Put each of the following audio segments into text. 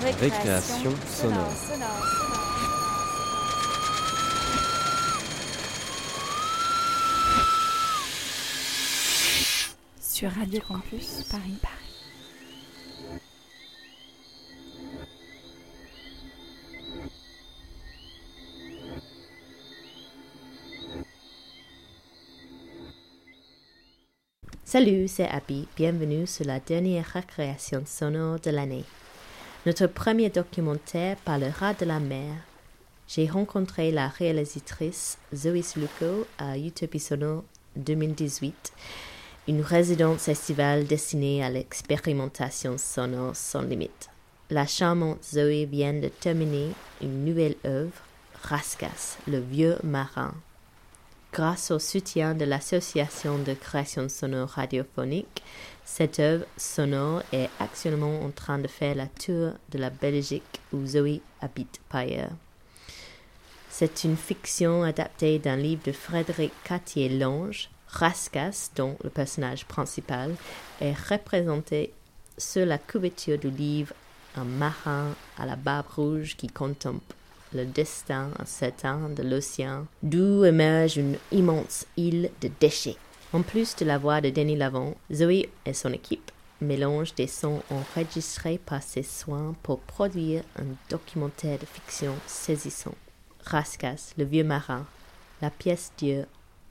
Récréation sonore. Sur Radio Campus Paris. Paris. Salut, c'est Abby. Bienvenue sur la dernière récréation sonore de l'année. Notre premier documentaire parlera de la mer. J'ai rencontré la réalisatrice Zoe Sluco à Utopie Sonore 2018, une résidence estivale destinée à l'expérimentation sonore sans limite. La charmante Zoe vient de terminer une nouvelle œuvre, Rascas, le vieux marin. Grâce au soutien de l'Association de création sonore radiophonique, cette œuvre sonore est actuellement en train de faire la tour de la Belgique où Zoé habite par ailleurs. C'est une fiction adaptée d'un livre de Frédéric Cartier-Lange, Rascas, dont le personnage principal est représenté sur la couverture du livre un marin à la barbe rouge qui contemple le destin incertain de l'océan, d'où émerge une immense île de déchets. En plus de la voix de Denis Lavant, Zoé et son équipe mélangent des sons enregistrés par ses soins pour produire un documentaire de fiction saisissant. Rascas, le vieux marin. La pièce dure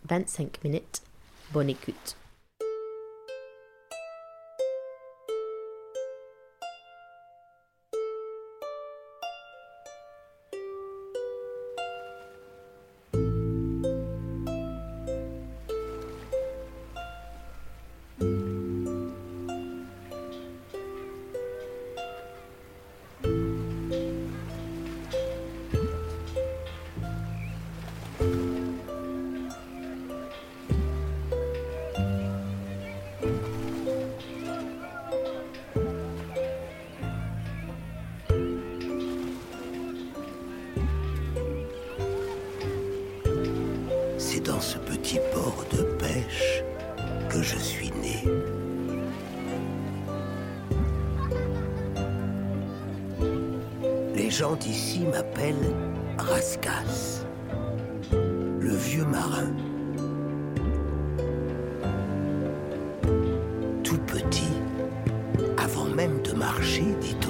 25 minutes. Bonne écoute. D'ici m'appellent Rascas, le vieux marin. Tout petit, avant même de marcher, dit-on,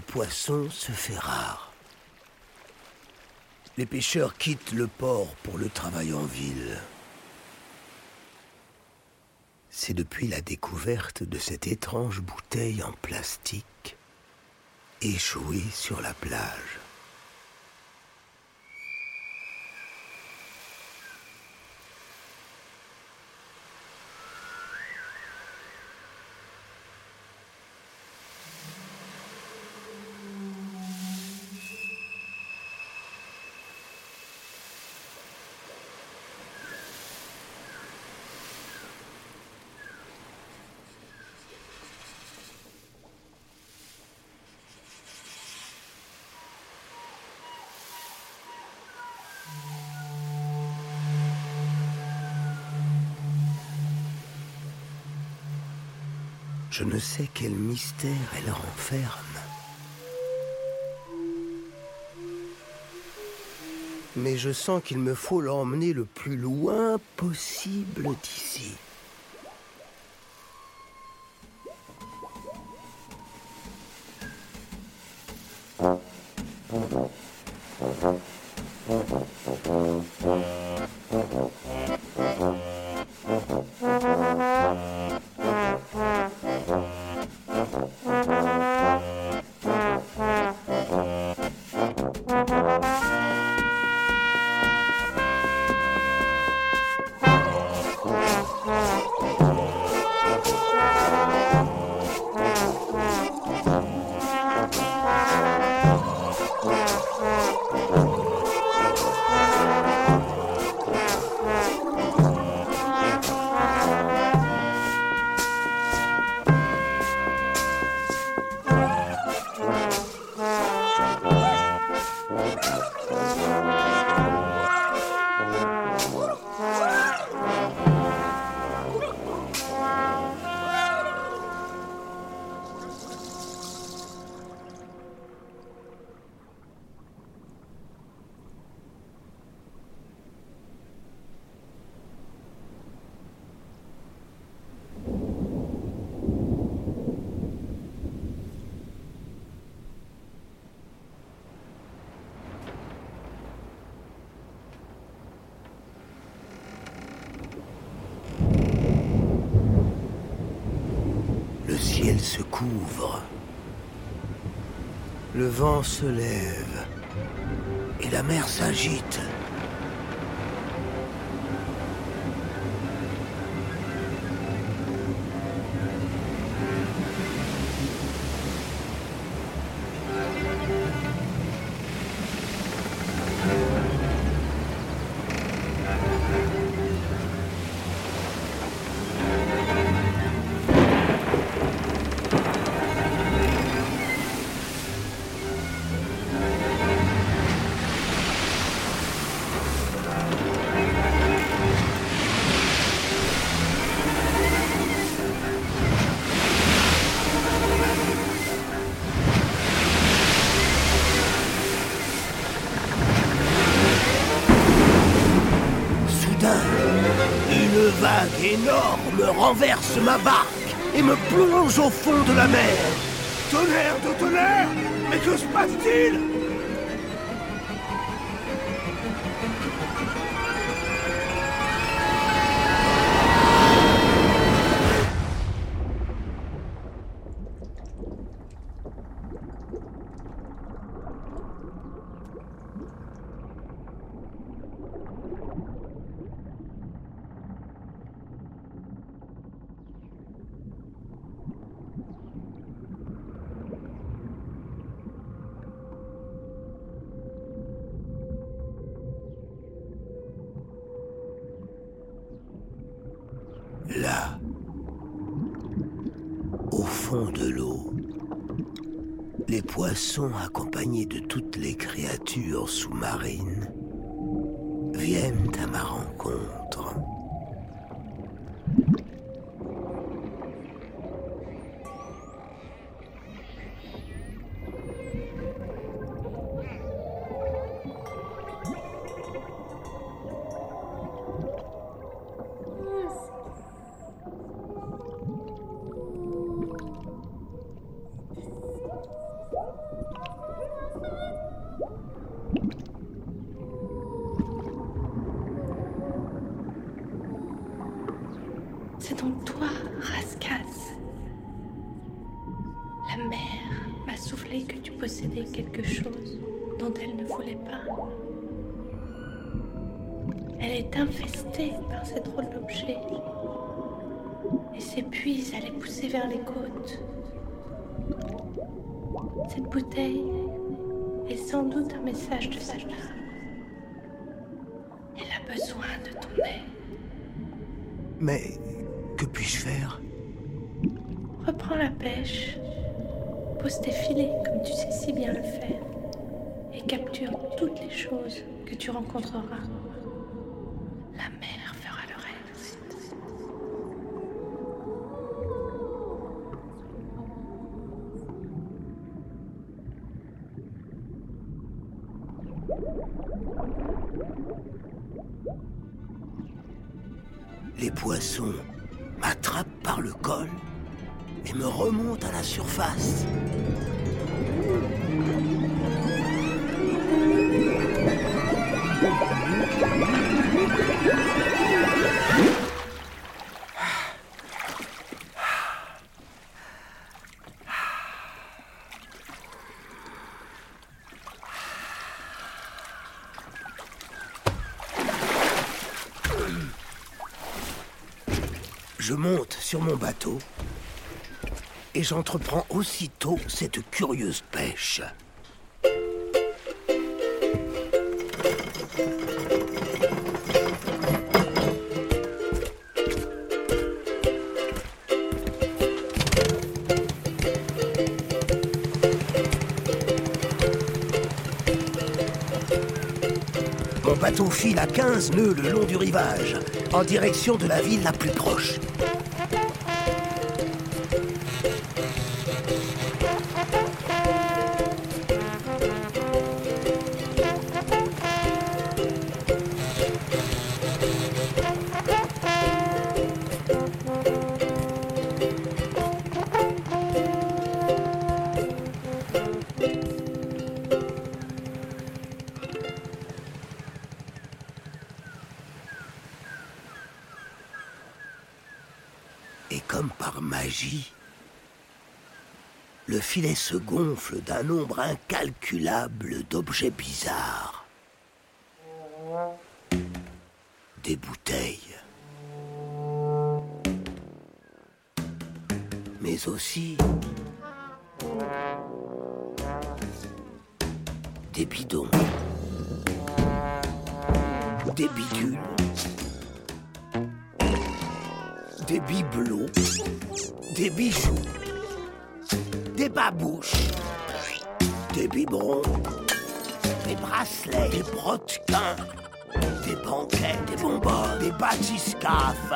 poisson se fait rare. Les pêcheurs quittent le port pour le travail en ville. C'est depuis la découverte de cette étrange bouteille en plastique échouée sur la plage. Je ne sais quel mystère elle renferme. Mais je sens qu'il me faut l'emmener le plus loin possible d'ici. Vent se lève et la mer s'agite. Énorme renverse ma barque et me plonge au fond de la mer. Tonnerre de tonnerre Mais que se passe-t-il? Accompagnés de toutes les créatures sous-marines viennent à ma rencontre. À les pousser vers les côtes. Cette bouteille est sans doute un message de sa. Elle a besoin de ton aide. Mais que puis-je faire? Reprends la pêche, pose tes filets comme tu sais si bien le faire, et capture toutes les choses que tu rencontreras. Sur mon bateau et j'entreprends aussitôt cette curieuse pêche. Mon bateau file à 15 nœuds le long du rivage, en direction de la ville la plus proche. Filet se gonfle d'un nombre incalculable d'objets bizarres. Des bouteilles. Mais aussi des bidons. Des bidules. Des bibelots. Des bijoux des babouches, des biberons, des bracelets, des brodequins, des banquettes, des bonbons, des bathyscaphes,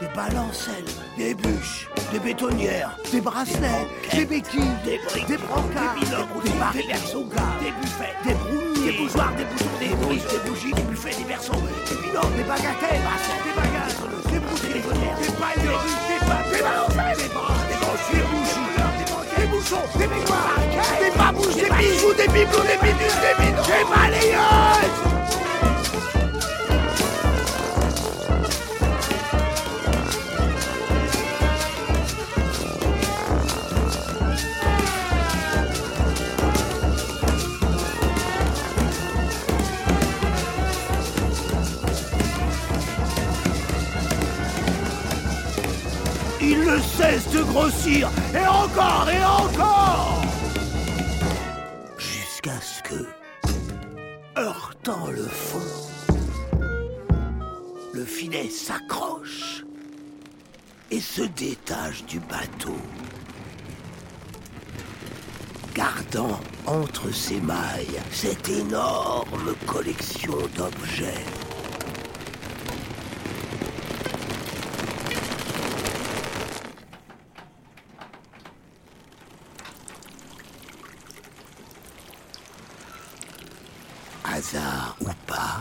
des balancelles, des bûches, des bétonnières, des bracelets, des béquilles, des briques, des brancards, des binocles, des barres, des berceaux, des buffets, des browniers, des bougeoirs, des boutons, des briques, des bougies, des buffets, des berceaux, des binocles, des bagatelles, des bagages, des bougies, des tonnerres, des pailles, des rues, des pattes, des balancelles, des bras, des broches, des bougies, des bouchons, des babouches, des bijoux, des bibelots, des bidules, des bidons, des balayeuses cesse de grossir, et encore, et encore Jusqu'à ce que, heurtant le fond, le filet s'accroche et se détache du bateau, gardant entre ses mailles cette énorme collection d'objets. Hasard ou pas,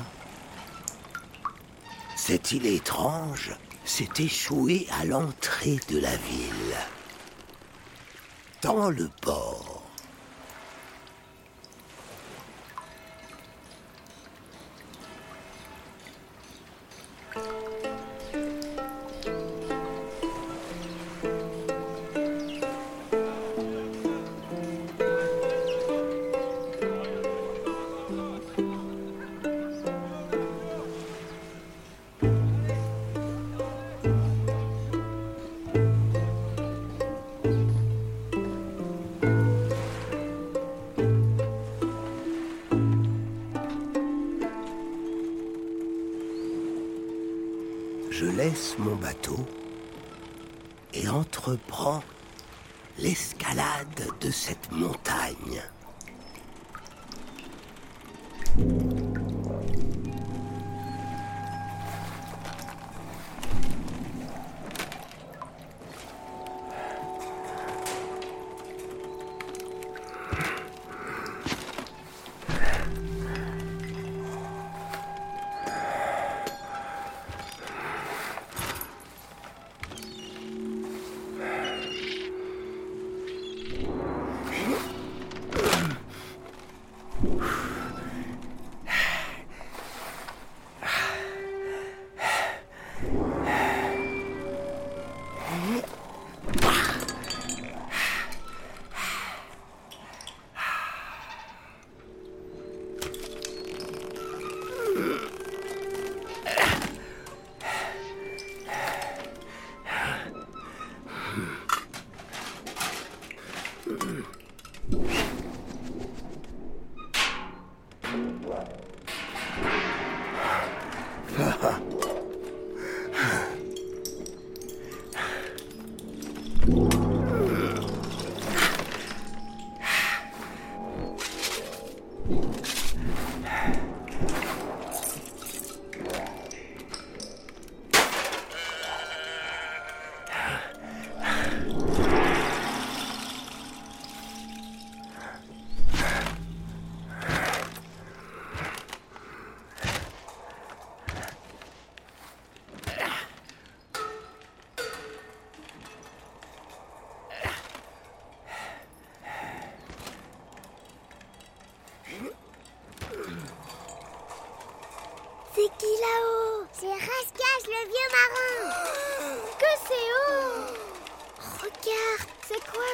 cette île étrange? S'est échouée à l'entrée de la ville. Dans le port.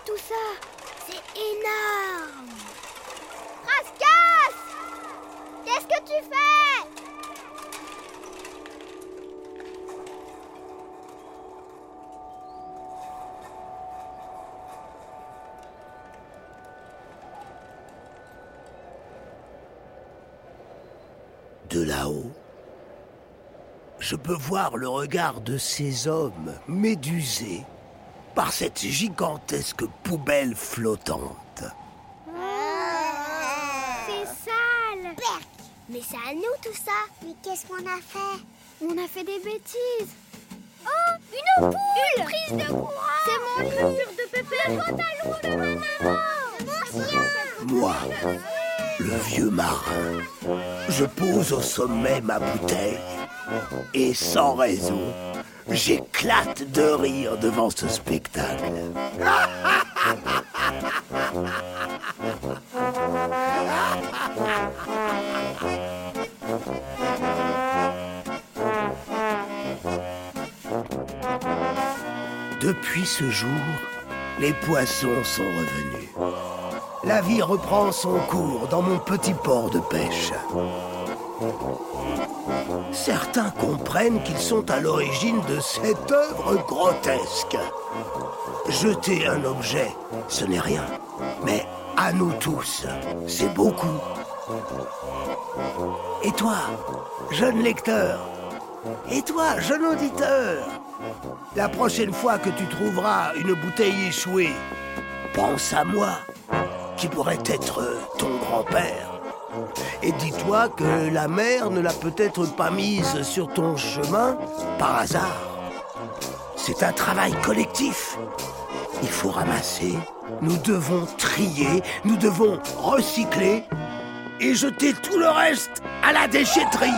Tout ça. C'est énorme. Rascasse. Qu'est-ce que tu fais? De là-haut, je peux voir le regard de ces hommes médusés par cette gigantesque poubelle flottante. C'est sale. Mais c'est à nous tout ça. Mais qu'est-ce qu'on a fait? On a fait des bêtises. Oh Une ampoule Une prise de courant C'est mon livre de pépé Le pantalon de ma maman. Mon chien Moi, le vieux marin, je pose au sommet ma bouteille et sans raison, j'éclate de rire devant ce spectacle. Depuis ce jour, les poissons sont revenus. La vie reprend son cours dans mon petit port de pêche. Certains comprennent qu'ils sont à l'origine de cette œuvre grotesque. Jeter un objet, ce n'est rien. Mais à nous tous, c'est beaucoup. Et toi, jeune lecteur? Et toi, jeune auditeur? La prochaine fois que tu trouveras une bouteille échouée, pense à moi, qui pourrait être ton grand-père. Et dis-toi que la mer ne l'a peut-être pas mise sur ton chemin par hasard. C'est un travail collectif. Il faut ramasser, nous devons trier, nous devons recycler et jeter tout le reste à la déchetterie.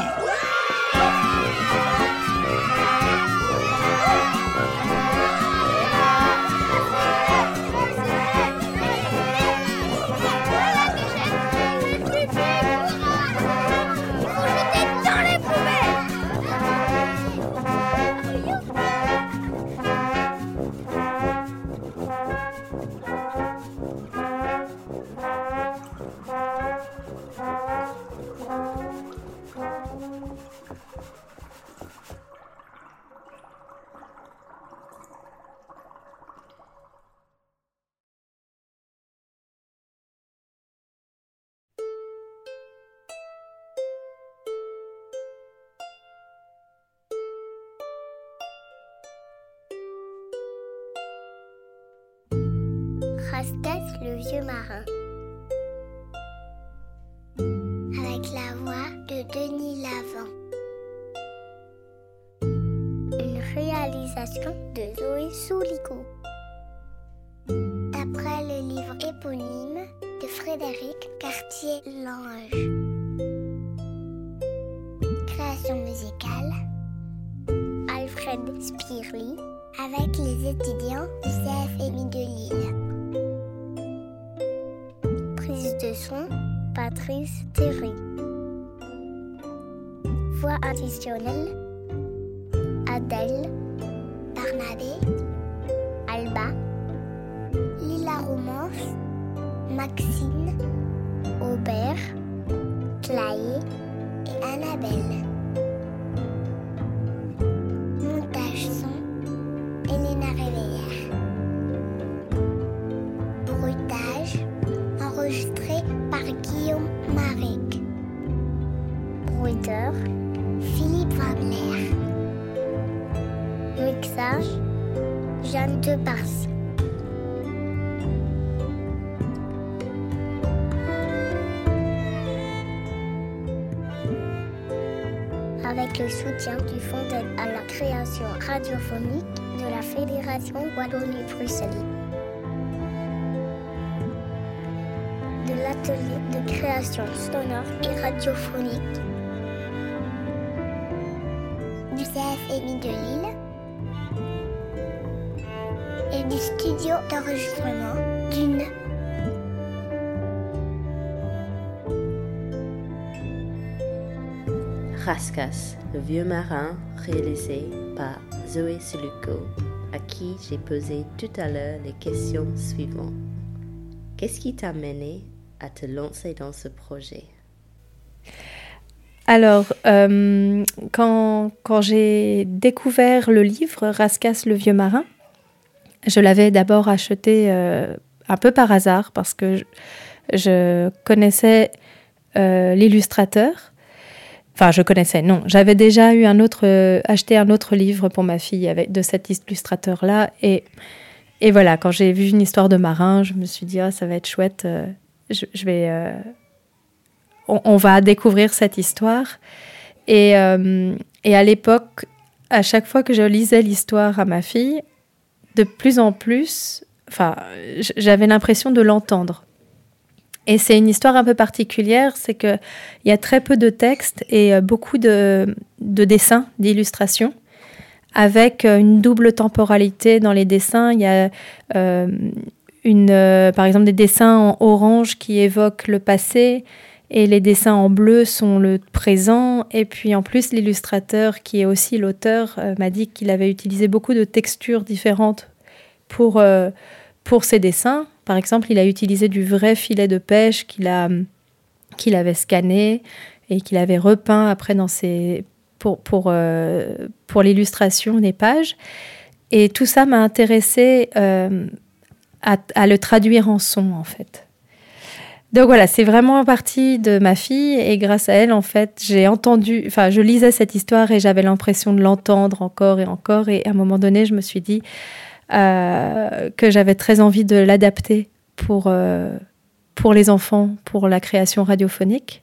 Le vieux marin. Avec la voix de Denis Lavant. Une réalisation de Zoé Soulico. D'après le livre éponyme de Frédéric Cartier-Lange. Création musicale. Alfred Spirly avec les étudiants du CFMI de Lille. Patrice Théry. Voix additionnelle, Adèle, Barnabé, Alba, Lila Romance, Maxine, Aubert, Clay et Annabelle. Du Fonds d'aide à la création radiophonique de la Fédération Wallonie-Bruxelles. De l'atelier de création sonore et radiophonique du CFMI de Lille et du studio d'enregistrement d'une Raskas, le vieux marin, réalisé par Zoé Siluko, à qui j'ai posé tout à l'heure les questions suivantes. Qu'est-ce qui t'a mené à te lancer dans ce projet? Alors, euh, quand, j'ai découvert le livre Raskas le vieux marin, je l'avais d'abord acheté euh, un peu par hasard parce que je, je connaissais euh, l'illustrateur. Enfin, je connaissais, non. J'avais déjà eu un autre, euh, acheté un autre livre pour ma fille avec, de cet illustrateur-là. Et, et voilà, quand j'ai vu une histoire de marin, je me suis dit, ah, ça va être chouette. euh, je, vais. euh, on, on va découvrir cette histoire. Et, et à l'époque, à chaque fois que je lisais l'histoire à ma fille, de plus en plus, j'avais l'impression de l'entendre. Et c'est une histoire un peu particulière, c'est qu'il y a très peu de textes et euh, beaucoup de, de dessins, d'illustrations, avec euh, une double temporalité dans les dessins. Il y a euh, une, par exemple des dessins en orange qui évoquent le passé et les dessins en bleu sont le présent. Et puis en plus, l'illustrateur, qui est aussi l'auteur, m'a dit qu'il avait utilisé beaucoup de textures différentes pour, pour ses dessins. Par exemple, il a utilisé du vrai filet de pêche qu'il avait scanné et qu'il avait repeint après dans ses pour pour euh, pour l'illustration des pages. Et tout ça m'a intéressé euh, à, le traduire en son en fait. Donc voilà, c'est vraiment partie de ma fille et grâce à elle, en fait, j'ai entendu, enfin, je lisais cette histoire et j'avais l'impression de l'entendre encore et encore. Et à un moment donné, je me suis dit que j'avais très envie de l'adapter pour, euh, pour les enfants, pour la création radiophonique.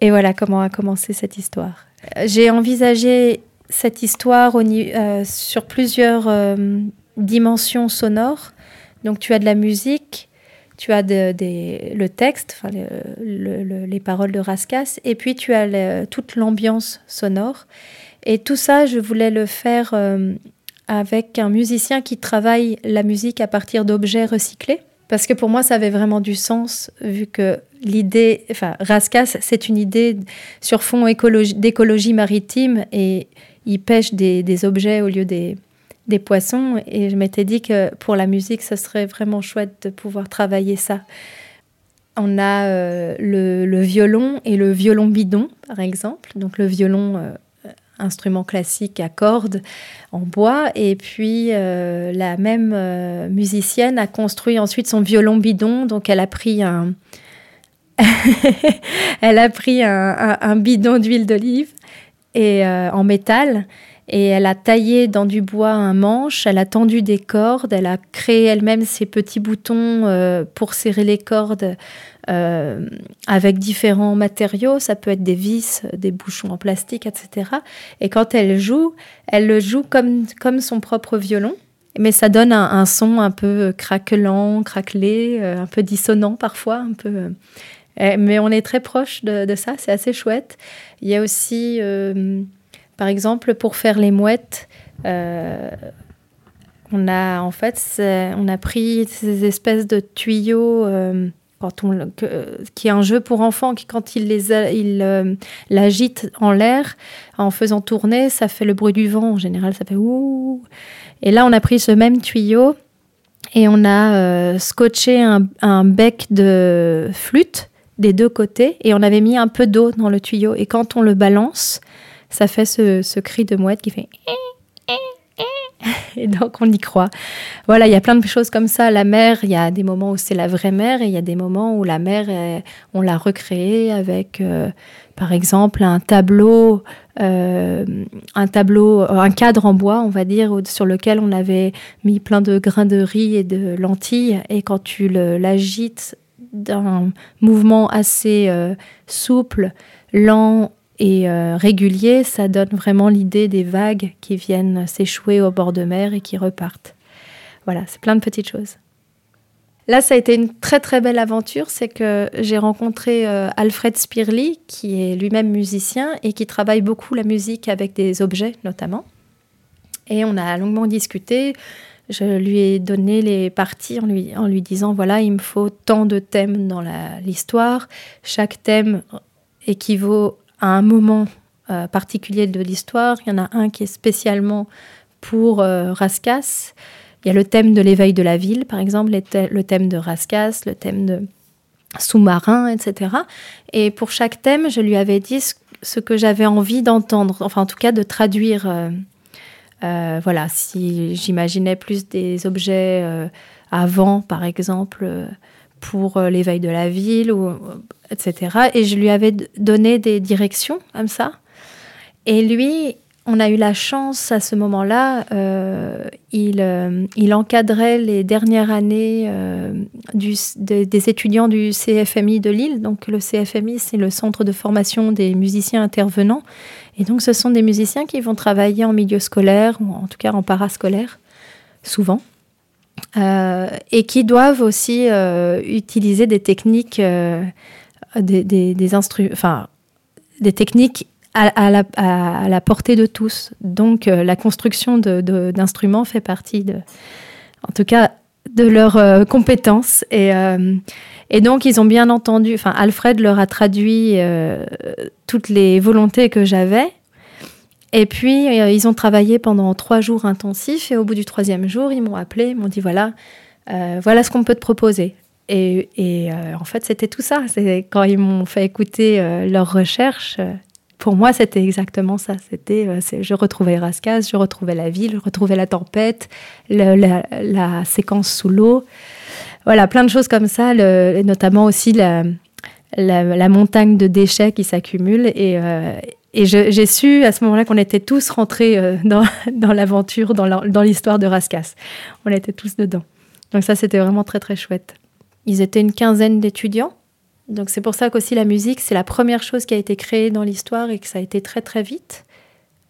Et voilà comment a commencé cette histoire. Euh, J'ai envisagé cette histoire euh, sur plusieurs euh, dimensions sonores. Donc tu as de la musique, tu as le texte, les paroles de Raskas, et puis tu as toute l'ambiance sonore. Et tout ça, je voulais le faire euh, avec un musicien qui travaille la musique à partir d'objets recyclés. Parce que pour moi, ça avait vraiment du sens, vu que l'idée, enfin, Raskas, c'est une idée sur fond écologie- d'écologie maritime et il pêche des, objets au lieu des, poissons. Et je m'étais dit que pour la musique, ce serait vraiment chouette de pouvoir travailler ça. On a euh, le, le violon et le violon bidon, par exemple. Donc le violon, euh, instrument classique à cordes en bois. Et puis euh, la même euh, musicienne a construit ensuite son violon bidon. Donc elle a pris un, elle a pris un, bidon d'huile d'olive et euh, en métal Et elle a taillé dans du bois un manche, elle a tendu des cordes, elle a créé elle-même ses petits boutons pour serrer les cordes euh, avec différents matériaux. Ça peut être des vis, des bouchons en plastique, etc. Et quand elle joue, elle le joue comme, comme son propre violon. Mais ça donne un, son un peu craquelant, craquelé, euh, un peu dissonant parfois, un peu. mais on est très proche de, ça, c'est assez chouette. Il y a aussi par exemple, pour faire les mouettes, euh, on a en fait, on a pris ces espèces de tuyaux. Euh, quand on, qui est un jeu pour enfants, qui quand il les il euh, l'agite en l'air en faisant tourner, ça fait le bruit du vent. En général, ça fait ouh. Et là, on a pris ce même tuyau et on a scotché un, un, bec de flûte des deux côtés et on avait mis un peu d'eau dans le tuyau. Et quand on le balance, ça fait ce, cri de mouette qui fait et donc on y croit. Voilà, il y a plein de choses comme ça. La mer, il y a des moments où c'est la vraie mer et il y a des moments où la mer, on l'a recréée avec, euh, par exemple, un tableau, euh, un tableau, un cadre en bois, on va dire, sur lequel on avait mis plein de grains de riz et de lentilles. Et quand tu l'agites d'un mouvement assez euh, souple, lent et euh, régulier, ça donne vraiment l'idée des vagues qui viennent s'échouer au bord de mer et qui repartent. Voilà, c'est plein de petites choses. Là, ça a été une très très belle aventure, c'est que j'ai rencontré euh, Alfred Spirli, qui est lui-même musicien et qui travaille beaucoup la musique avec des objets notamment. Et on a longuement discuté. Je lui ai donné les parties en lui, en lui disant, voilà, il me faut tant de thèmes dans l'histoire. Chaque thème équivaut à un moment euh, particulier de l'histoire. Il y en a un qui est spécialement pour euh, Raskas. Il y a le thème de l'éveil de la ville, par exemple, le thème de Raskas, le thème de sous-marin, etc. Et pour chaque thème, je lui avais dit ce que j'avais envie d'entendre, enfin en tout cas de traduire. Euh, voilà, si j'imaginais plus des objets avant, par exemple, pour l'éveil de la ville, ou etc. Et je lui avais donné des directions comme ça. Et lui, on a eu la chance à ce moment-là, euh, il, euh, encadrait les dernières années euh, des étudiants du CFMI de Lille. Donc le CFMI, c'est le centre de formation des musiciens intervenants. Et donc ce sont des musiciens qui vont travailler en milieu scolaire, ou en tout cas en parascolaire, souvent. Et qui doivent aussi utiliser des techniques des, des, enfin, des techniques à, la, portée de tous. Donc euh, la construction d'instruments fait partie, en tout cas, de leurs euh, compétences. Et, euh, et, donc ils ont bien entendu, enfin Alfred leur a traduit toutes les volontés que j'avais. Et puis ils ont travaillé pendant trois jours intensifs et au bout du troisième jour, ils m'ont appelé, ils m'ont dit voilà, voilà ce qu'on peut te proposer. Et, euh, en fait, c'était tout ça. C'est quand ils m'ont fait écouter euh, leurs recherches. Euh, pour moi, c'était exactement ça. C'était, je retrouvais Rascas, je retrouvais la ville, je retrouvais la tempête, la, séquence sous l'eau. Voilà, plein de choses comme ça, notamment aussi la, montagne de déchets qui s'accumulent. Et, et j'ai su à ce moment-là qu'on était tous rentrés dans, dans l'aventure, dans l'histoire de Rascas. On était tous dedans. Donc ça, c'était vraiment très, très chouette. Ils étaient une quinzaine d'étudiants. Donc c'est pour ça qu'aussi la musique, c'est la première chose qui a été créée dans l'histoire et que ça a été très très vite,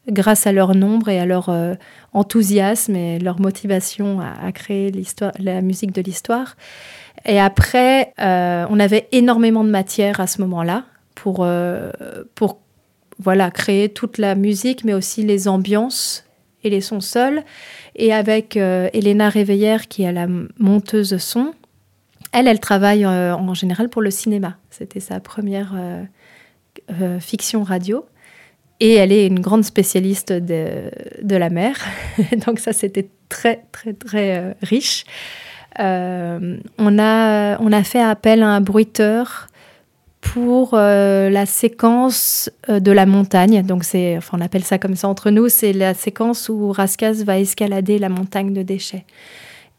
grâce à leur nombre et à leur euh, enthousiasme et leur motivation à, créer l'histoire, la musique de l'histoire. Et après, euh, on avait énormément de matière à ce moment-là pour, euh, pour voilà, créer toute la musique, mais aussi les ambiances et les sons seuls. Et avec Elena Réveillère, qui est la monteuse son, elle, elle travaille euh, en général pour le cinéma. C'était sa première euh, euh, fiction radio. Et elle est une grande spécialiste de, de la mer. Donc ça, c'était très, très, très riche. on, a, on a fait appel à un bruiteur pour la séquence de la montagne. Donc c'est, enfin, on appelle ça comme ça entre nous, c'est la séquence où Raskas va escalader la montagne de déchets.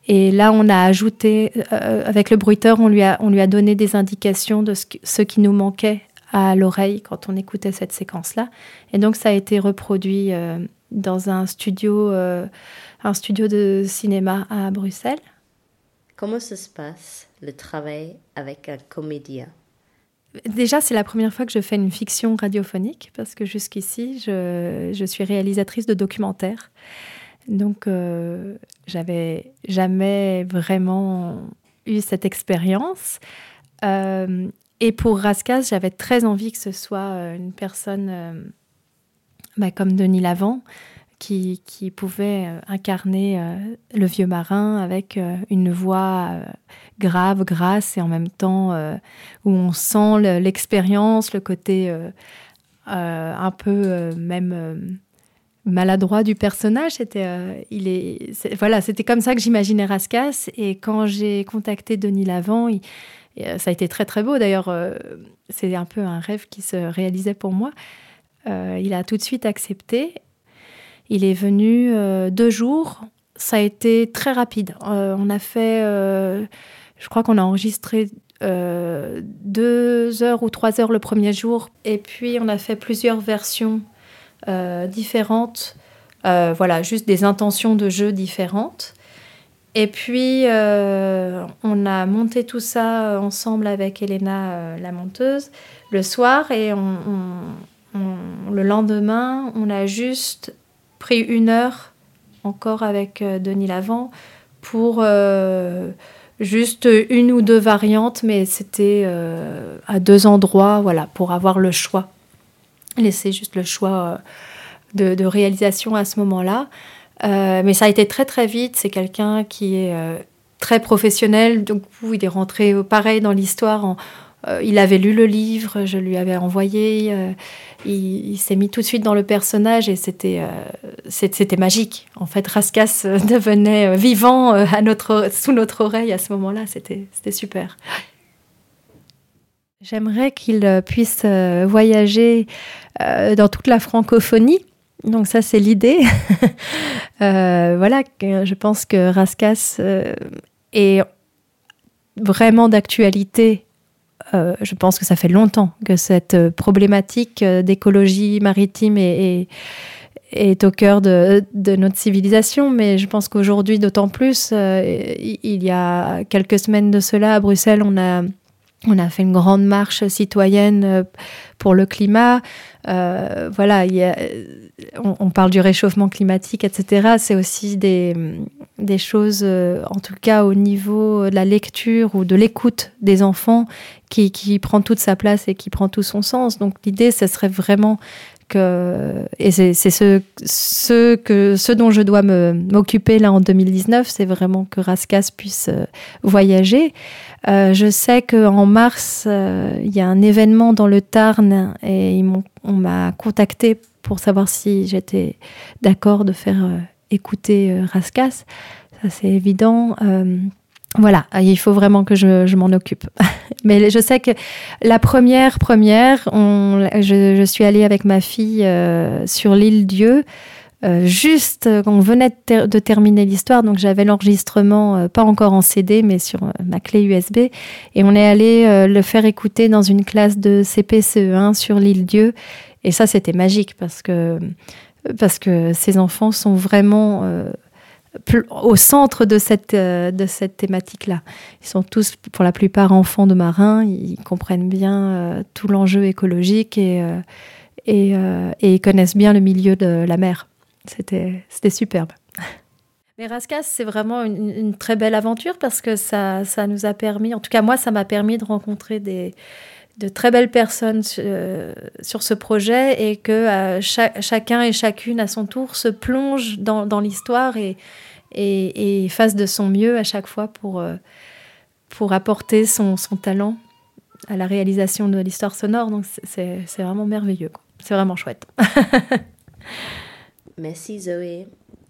Et là, on a ajouté, euh, avec le bruiteur, on lui, a, on lui a donné des indications de ce, qui nous manquait à l'oreille quand on écoutait cette séquence-là. Et donc, ça a été reproduit euh, dans un studio, un studio de cinéma à Bruxelles. Comment se passe le travail avec un comédien? Déjà, c'est la première fois que je fais une fiction radiophonique parce que jusqu'ici, je, suis réalisatrice de documentaires. Donc, euh, j'avais jamais vraiment eu cette expérience. Euh, et pour Raskas, j'avais très envie que ce soit euh, une personne bah, comme Denis Lavant, qui pouvait incarner le vieux marin avec une voix grave, grasse et en même temps où on sent l'expérience, le côté un peu même maladroit du personnage. C'était, euh, il est, voilà, c'était comme ça que j'imaginais Raskas. Et quand j'ai contacté Denis Lavant, euh, ça a été très très beau. D'ailleurs, euh, c'est un peu un rêve qui se réalisait pour moi. il a tout de suite accepté. Il est venu deux jours. Ça a été très rapide. on a fait, je crois qu'on a enregistré deux heures ou trois heures le premier jour. Et puis on a fait plusieurs versions euh, différentes, euh, voilà, juste des intentions de jeu différentes. Et puis, euh, on a monté tout ça ensemble avec Elena, la monteuse, le soir. Et le lendemain, on a juste pris une heure encore avec Denis Lavant pour juste une ou deux variantes, mais c'était à deux endroits, voilà, pour avoir le choix laisser juste le choix euh, de, réalisation à ce moment-là. Euh, mais ça a été très très vite. C'est quelqu'un qui est euh, très professionnel. Donc il est rentré pareil dans l'histoire. Il avait lu le livre, je lui avais envoyé. il, s'est mis tout de suite dans le personnage et c'était c'était magique. En fait, Raskas devenait vivant à notre, sous notre oreille à ce moment-là. C'était super. J'aimerais qu'il euh, puisse euh, voyager euh, dans toute la francophonie. Donc ça, c'est l'idée. voilà, je pense que Raskas est vraiment d'actualité. Je pense que ça fait longtemps que cette problématique d'écologie maritime est, au cœur de, notre civilisation, mais je pense qu'aujourd'hui, d'autant plus, il y a quelques semaines de cela, à Bruxelles, on a on a fait une grande marche citoyenne euh, pour le climat. Euh, voilà, on, parle du réchauffement climatique, etc. C'est aussi des, choses, euh, en tout cas au niveau de la lecture ou de l'écoute des enfants, qui, qui, prend toute sa place et qui prend tout son sens. Donc l'idée, ce serait vraiment et c'est ce, que, ce dont je dois m'occuper là en 2019, c'est vraiment que Raskas puisse voyager. Euh, je sais qu'en mars, euh, il y a un événement dans le Tarn et on m'a contacté pour savoir si j'étais d'accord de faire euh, écouter Raskas. Ça, c'est évident. Voilà, il faut vraiment que je, m'en occupe. Mais je sais que la première première, je, suis allée avec ma fille sur l'île Dieu. Euh, juste quand on venait de, terminer l'histoire, donc j'avais l'enregistrement euh, pas encore en CD mais sur euh, ma clé USB et on est allé le faire écouter dans une classe de CPCE1 sur l'île Dieu et ça c'était magique parce que parce que ces enfants sont vraiment au centre de cette, de cette thématique-là. Ils sont tous, pour la plupart, enfants de marins, ils comprennent bien tout l'enjeu écologique et, et, et, ils connaissent bien le milieu de la mer. C'était, superbe. Mais Raskas, c'est vraiment une, très belle aventure parce que ça, ça nous a permis, en tout cas moi, ça m'a permis de rencontrer des, de très belles personnes euh, sur ce projet et que euh, chacun et chacune à son tour se plonge dans, dans l'histoire et, et, et, fasse de son mieux à chaque fois pour, euh, pour apporter son, son, talent à la réalisation de l'histoire sonore. Donc c'est, c'est vraiment merveilleux. C'est vraiment chouette. Merci Zoé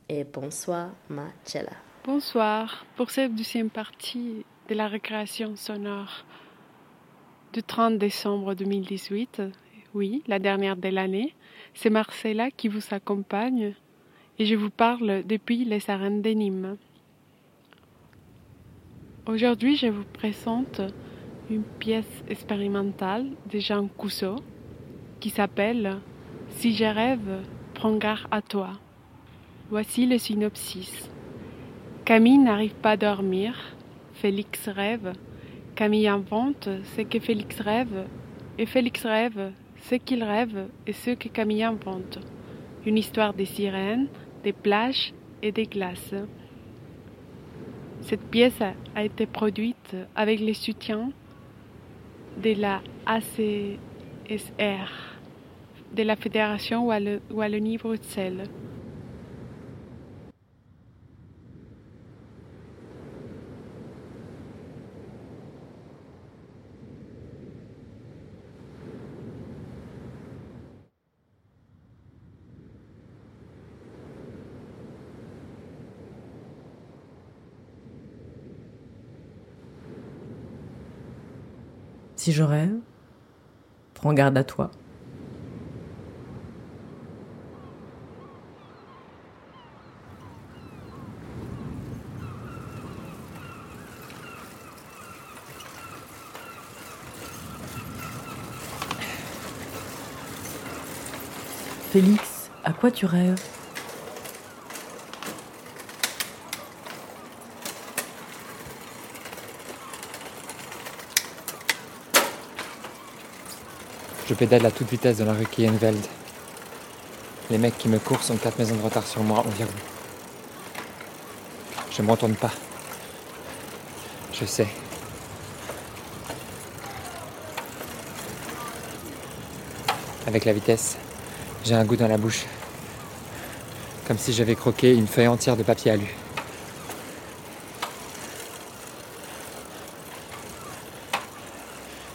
et bonsoir Marcella. Bonsoir. Pour cette deuxième partie de la récréation sonore du 30 décembre 2018, oui, la dernière de l'année, c'est Marcella qui vous accompagne et je vous parle depuis les arènes de. Aujourd'hui, je vous présente une pièce expérimentale de Jean Cousseau qui s'appelle Si je rêve, prends garde à toi. Voici le synopsis. Camille n'arrive pas à dormir. Félix rêve. Camille invente ce que Félix rêve. Et Félix rêve ce qu'il rêve et ce que Camille invente. Une histoire des sirènes, des plages et des glaces. Cette pièce a été produite avec le soutien de la ACSR, de la Fédération Wallonie-Bruxelles. Si je rêve, prends garde à toi. Félix, à quoi tu rêves? Je pédale à toute vitesse dans la rue Kienveld. Les mecs qui me courent sont quatre maisons de retard sur moi environ. Je ne me retourne pas. Je sais. Avec la vitesse, j'ai un goût dans la bouche. Comme si j'avais croqué une feuille entière de papier alu.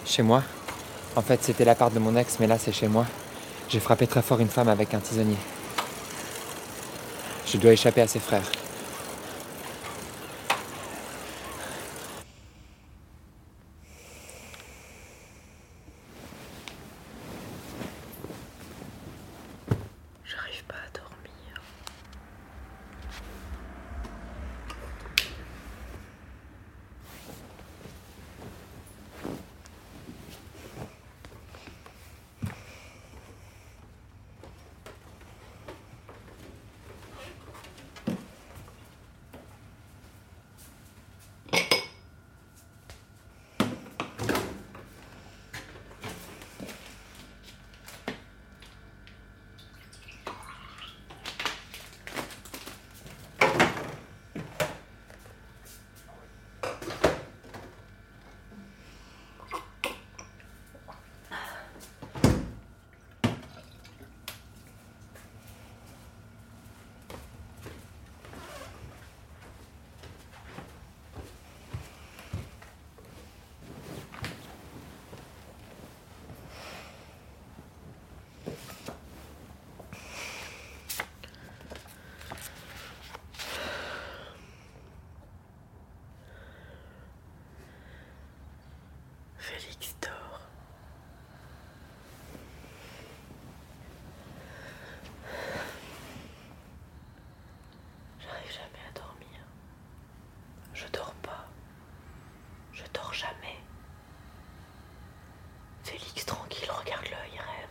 Chez moi, en fait, c'était la part de mon ex, mais là, c'est chez moi. J'ai frappé très fort une femme avec un tisonnier. Je dois échapper à ses frères. J'arrive pas à dormir. Félix dort. J'arrive jamais à dormir. Je dors pas. Je dors jamais. Félix tranquille regarde l'œil, rêve.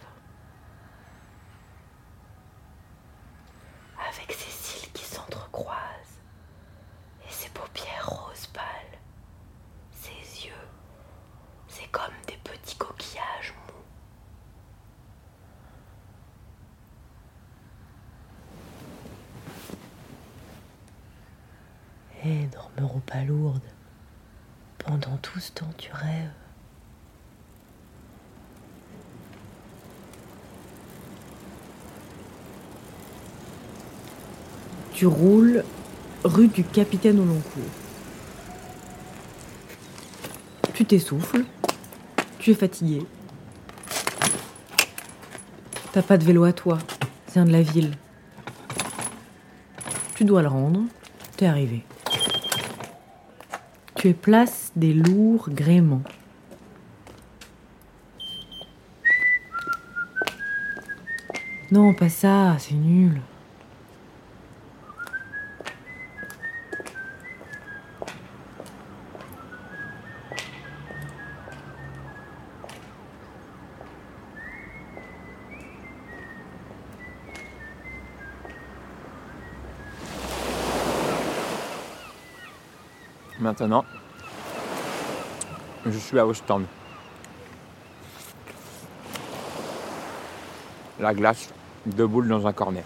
Avec ses cils qui s'entrecroisent et ses paupières roses pâles, ses yeux c'est comme des petits coquillages mous. Énorme pas lourde. Pendant tout ce temps, tu rêves. Tu roules rue du Capitaine au long cours. Tu t'essouffles. Tu es fatigué. T'as pas de vélo à toi. C'est un de la ville. Tu dois le rendre. T'es arrivé. Tu es place des lourds gréements. Non, pas ça, c'est nul. Maintenant, je suis à Ostende. La glace, deux boules dans un cornet.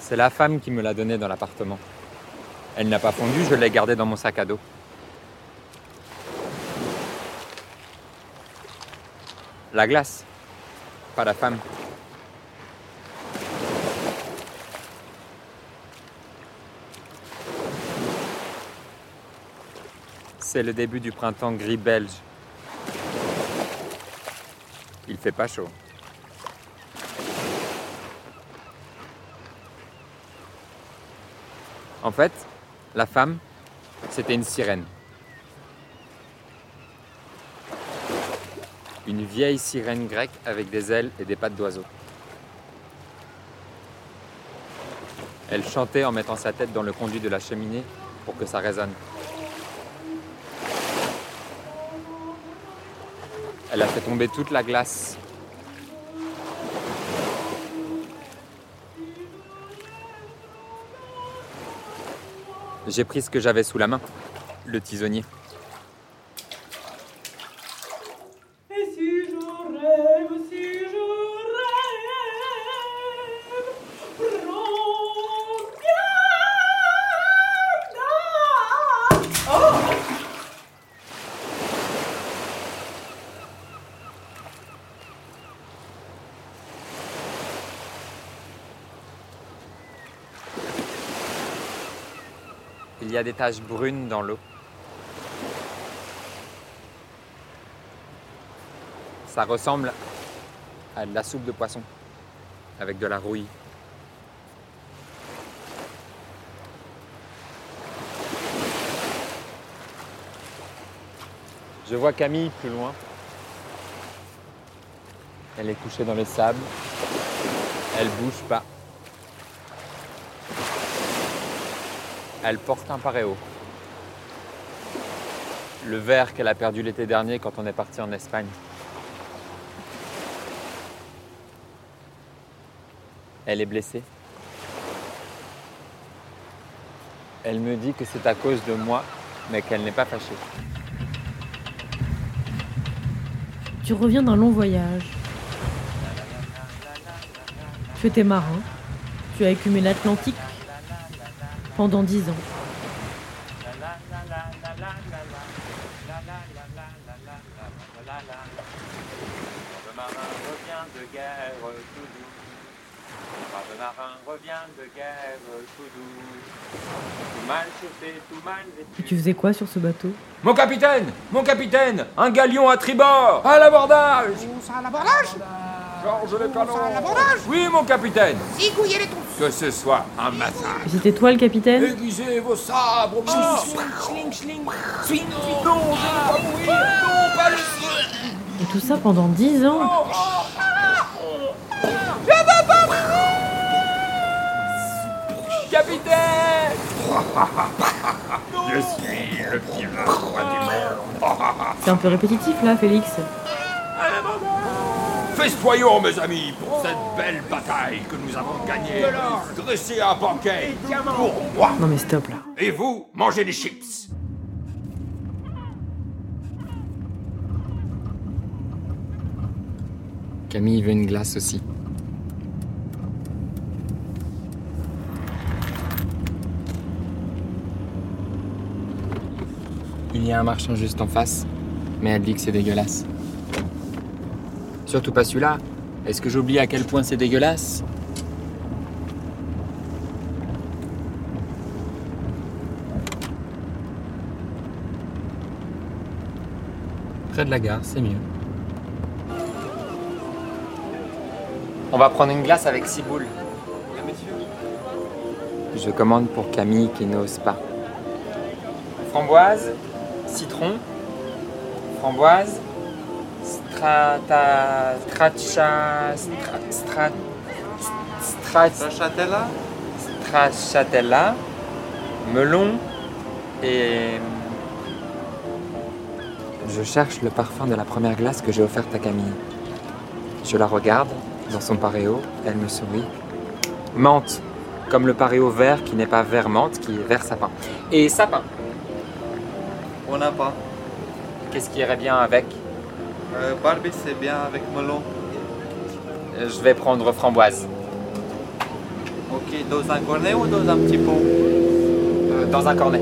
C'est la femme qui me l'a donné dans l'appartement. Elle n'a pas fondu, je l'ai gardée dans mon sac à dos. La glace, pas la femme. C'est le début du printemps gris belge. Il fait pas chaud. En fait, la femme, c'était une sirène. Une vieille sirène grecque avec des ailes et des pattes d'oiseau. Elle chantait en mettant sa tête dans le conduit de la cheminée pour que ça résonne. Elle a fait tomber toute la glace. J'ai pris ce que j'avais sous la main, le tisonnier. Et si je rêve, si je rêve, prends garde. Oh Il y a des taches brunes dans l'eau. Ça ressemble à de la soupe de poisson avec de la rouille. Je vois Camille plus loin. Elle est couchée dans les sables. Elle bouge pas. Elle porte un paréo. Le verre qu'elle a perdu l'été dernier quand on est parti en Espagne. Elle est blessée. Elle me dit que c'est à cause de moi, mais qu'elle n'est pas fâchée. Tu reviens d'un long voyage. Tu étais marin. Tu as écumé l'Atlantique pendant dix ans. Le marin revient de guerre tout doux. Le marin revient de guerre tout doux. Tout mal chauffé, tout mal Et tu faisais quoi sur ce bateau? Mon capitaine! Mon capitaine! Un galion à tribord! À l'abordage! Ça à l'abordage? Georges les canons à Oui, mon capitaine. Zigouillez les trousses Que ce soit un massacre Et C'était toi le capitaine Aiguisez vos sabres Oh, Schling, schling swing Non, je ne veux pas mourir. Non, pas le Et tout ça pendant dix ans. Capitaine. Je suis le pire roi du monde. C'est un peu répétitif là, Félix. Festoyons, mes amis, pour cette belle bataille que nous avons gagnée. Dressez un banquet pour moi. Non mais stop là. Et vous, mangez des chips. Camille veut une glace aussi. Il y a un marchand juste en face, mais elle dit que c'est dégueulasse. Surtout pas celui-là. Est-ce que j'oublie à quel point c'est dégueulasse? Près de la gare, c'est mieux. On va prendre une glace avec six boules. Je commande pour Camille qui n'ose pas. Framboise, citron, framboise, strata, stracha, stra, stra, stra, stracciatella, stracciatella, melon et Je cherche le parfum de la première glace que j'ai offerte à Camille. Je la regarde dans son paréo, elle me sourit. Menthe, comme le paréo vert qui n'est pas vert menthe, qui est vert sapin. Et sapin. On n'a pas. Qu'est-ce qui irait bien avec? Euh, Barbie, c'est bien avec melon. Euh, Je vais prendre framboise. Ok, dans un cornet ou dans un petit pot? Euh, dans un cornet.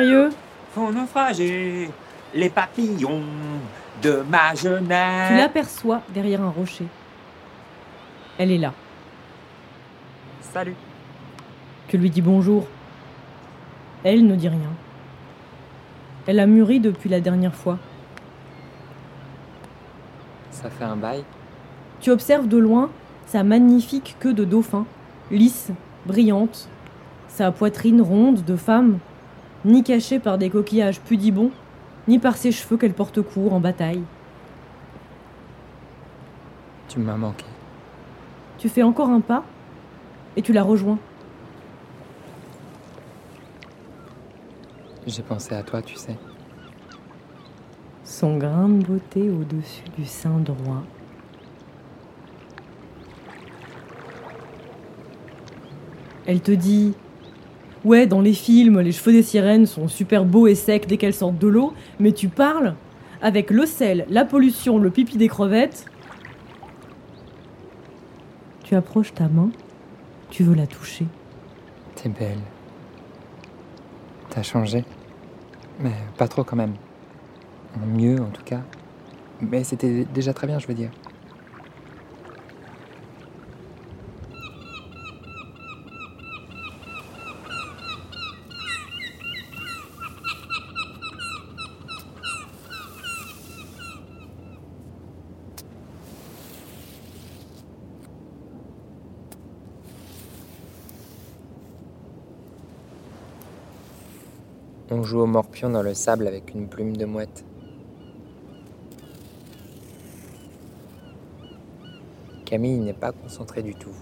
Sérieux? Font naufrager les papillons de ma Tu jeunesse. l'aperçois derrière un rocher. Elle est là. Salut. Tu lui dis bonjour. Elle ne dit rien. Elle a mûri depuis la dernière fois. Ça fait un bail? Tu observes de loin sa magnifique queue de dauphin, lisse, brillante, sa poitrine ronde de femme, ni cachée par des coquillages pudibonds, ni par ses cheveux qu'elle porte court en bataille. Tu m'as manqué. Tu fais encore un pas et tu la rejoins. J'ai pensé à toi, tu sais. Son grain de beauté au-dessus du sein droit. Elle te dit Ouais, dans les films, les cheveux des sirènes sont super beaux et secs dès qu'elles sortent de l'eau, mais tu parles avec le sel, la pollution, le pipi des crevettes. Tu approches ta main, tu veux la toucher. T'es belle. T'as changé. Mais pas trop quand même. Mieux en tout cas. Mais c'était déjà très bien, je veux dire. On joue au morpion dans le sable avec une plume de mouette. Camille n'est pas concentrée du tout.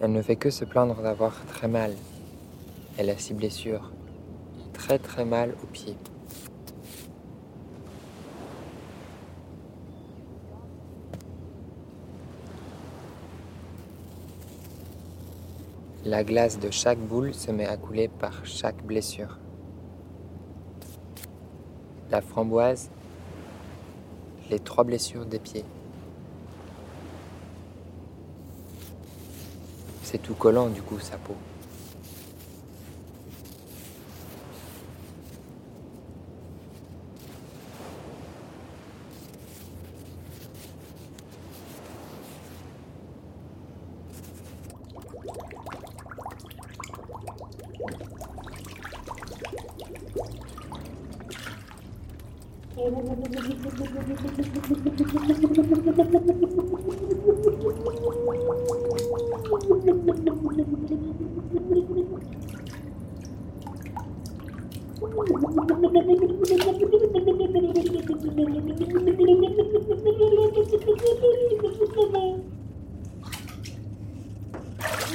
Elle ne fait que se plaindre d'avoir très mal. Elle a six blessures. Très très mal aux pieds. La glace de chaque boule se met à couler par chaque blessure. La framboise, les trois blessures des pieds. C'est tout collant du coup sa peau.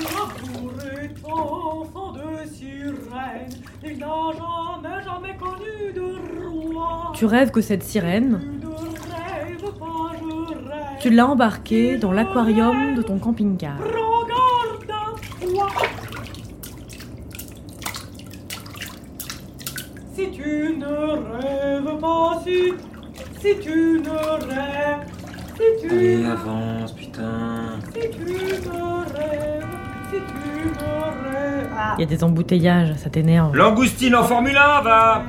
L'amour est enfant de sirène, il n'a jamais, jamais connu de que cette sirène, tu l'as embarquée dans l'aquarium de ton camping-car. Regarde un roi. Si tu ne rêves pas, si, si tu ne rêves, si tu Allez, avance, putain. Si tu ne rêves, si tu ne rêves, ah, Il y a des embouteillages, ça t'énerve. Langoustine en Formule 1, va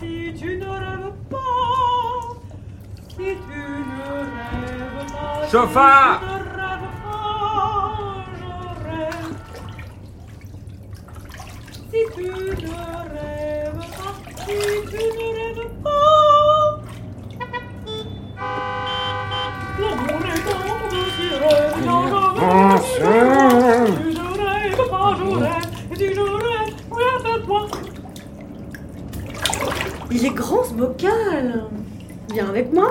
si tu ne rêves Chauffard si tu ne rêves pas. Si tu ne rêves pas. L'amour est dans de sirène, dans Il est grand ce bocal Viens avec moi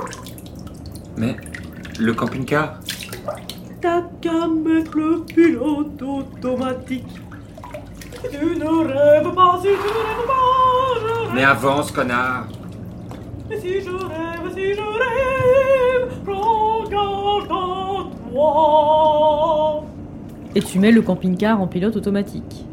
Mais le camping-car T'as qu'à mettre le pilote automatique. Tu ne rêves pas, si tu ne rêves pas, je rêve. Mais avance, connard Et si je rêve, si je rêve, regarde en toi. Et tu mets le camping-car en pilote automatique.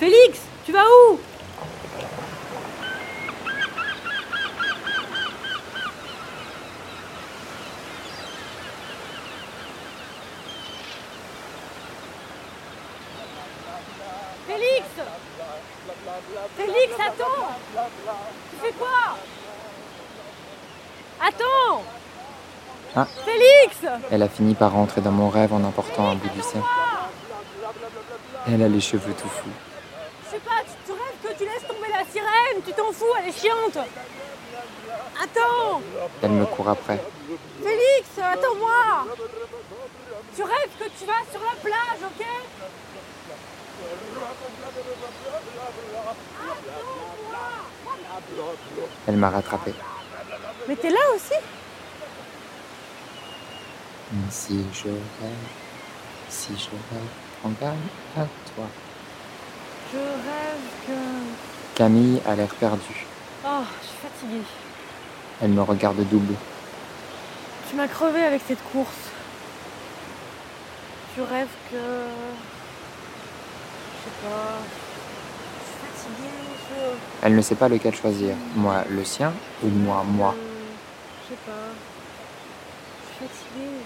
Félix, tu vas où? Félix! Félix, attends! Tu fais quoi? Attends Ah. Félix Elle a fini par rentrer dans mon rêve en emportant un bout du sein. Elle a les cheveux tout fous. Je sais pas, tu, tu rêves que tu laisses tomber la sirène, tu t'en fous, elle est chiante Attends Elle me court après. Félix, attends-moi Tu rêves que tu vas sur la plage, ok? Elle m'a rattrapé. Mais t'es là aussi? Si je rêve, si je rêve, prends garde à toi. Je rêve que... Camille a l'air perdue. Oh, je suis fatiguée. Elle me regarde double. Tu m'as crevé avec cette course. Tu rêves que... Je sais pas... Je suis fatiguée, je... Elle ne sait pas lequel choisir. Moi, le sien ou moi, moi. Je sais pas. Je suis fatiguée.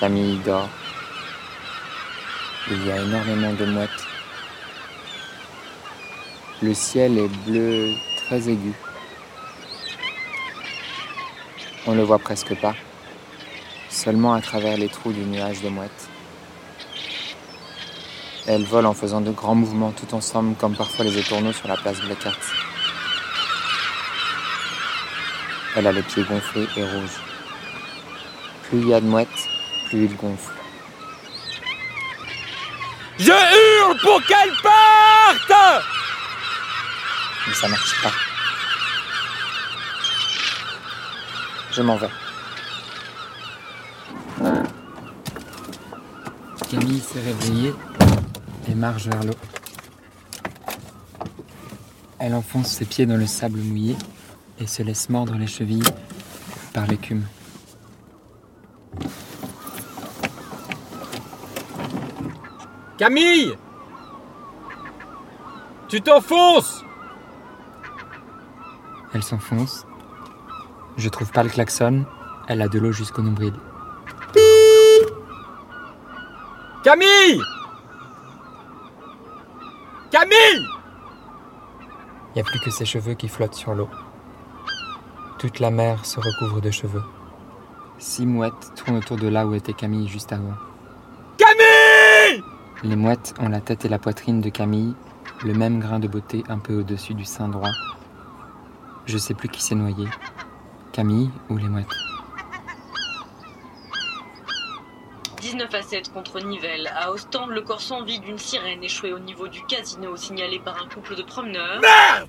Camille dort. Il y a énormément de mouettes. Le ciel est bleu très aigu. On ne le voit presque pas, seulement à travers les trous du nuage de mouettes. Elles volent en faisant de grands mouvements tout ensemble, comme parfois les étourneaux sur la place Blackart. Elle a les pieds gonflés et rouges. Plus il y a de mouettes, plus il gonfle. Je hurle pour qu'elle parte Mais ça marche pas. Je m'en vais. Camille s'est réveillée et marche vers l'eau. Elle enfonce ses pieds dans le sable mouillé et se laisse mordre les chevilles par l'écume. Camille Tu t'enfonces Elle s'enfonce. Je trouve pas le klaxon. Elle a de l'eau jusqu'au nombril. Camille Camille Il n'y a plus que ses cheveux qui flottent sur l'eau. Toute la mer se recouvre de cheveux. Six mouettes tournent autour de là où était Camille juste avant. Camille Les mouettes ont la tête et la poitrine de Camille, le même grain de beauté un peu au-dessus du sein droit. Je sais plus qui s'est noyé. Camille ou les mouettes? 19 à 7 contre Nivelles. À Ostende, le corps sans vie d'une sirène échouée au niveau du casino signalé par un couple de promeneurs. Merde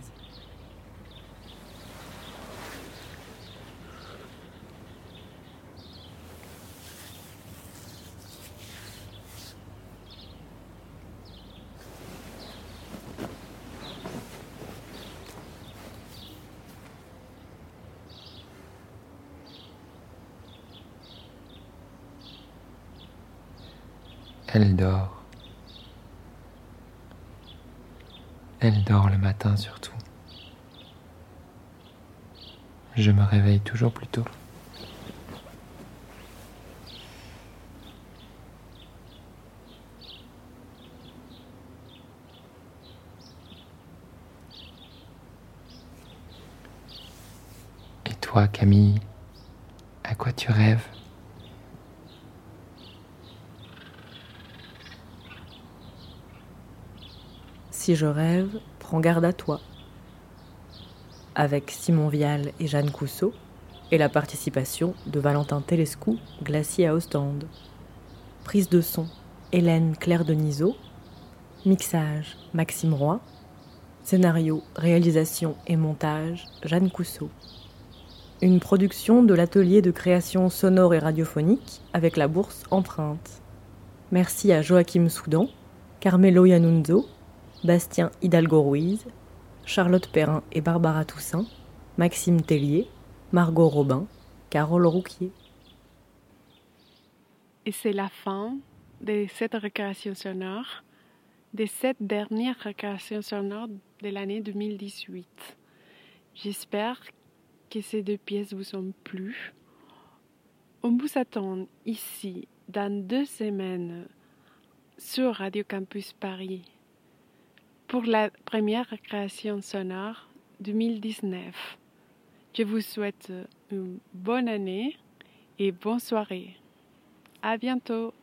Elle dort. Elle dort le matin surtout. Je me réveille toujours plus tôt. Et toi, Camille, à quoi tu rêves? Si je rêve, prends garde à toi. Avec Simon Vial et Jeanne Cousseau, et la participation de Valentin Telescou, glacier à Ostende. Prise de son, Hélène Claire Denisot. Mixage, Maxime Roy. Scénario, réalisation et montage, Jeanne Cousseau. Une production de l'atelier de création sonore et radiophonique avec la bourse Empreinte. Merci à Joachim Soudan, Carmelo Yanunzo, Bastien Hidalgo-Ruiz, Charlotte Perrin et Barbara Toussaint, Maxime Tellier, Margot Robin, Carole Rouquier. Et c'est la fin de cette récréation sonore, de cette dernière récréation sonore de l'année 2018. J'espère que ces deux pièces vous ont plu. On vous attend ici dans deux semaines sur Radio Campus Paris pour la première récréation sonore 2019. Je vous souhaite une bonne année et bonne soirée. À bientôt!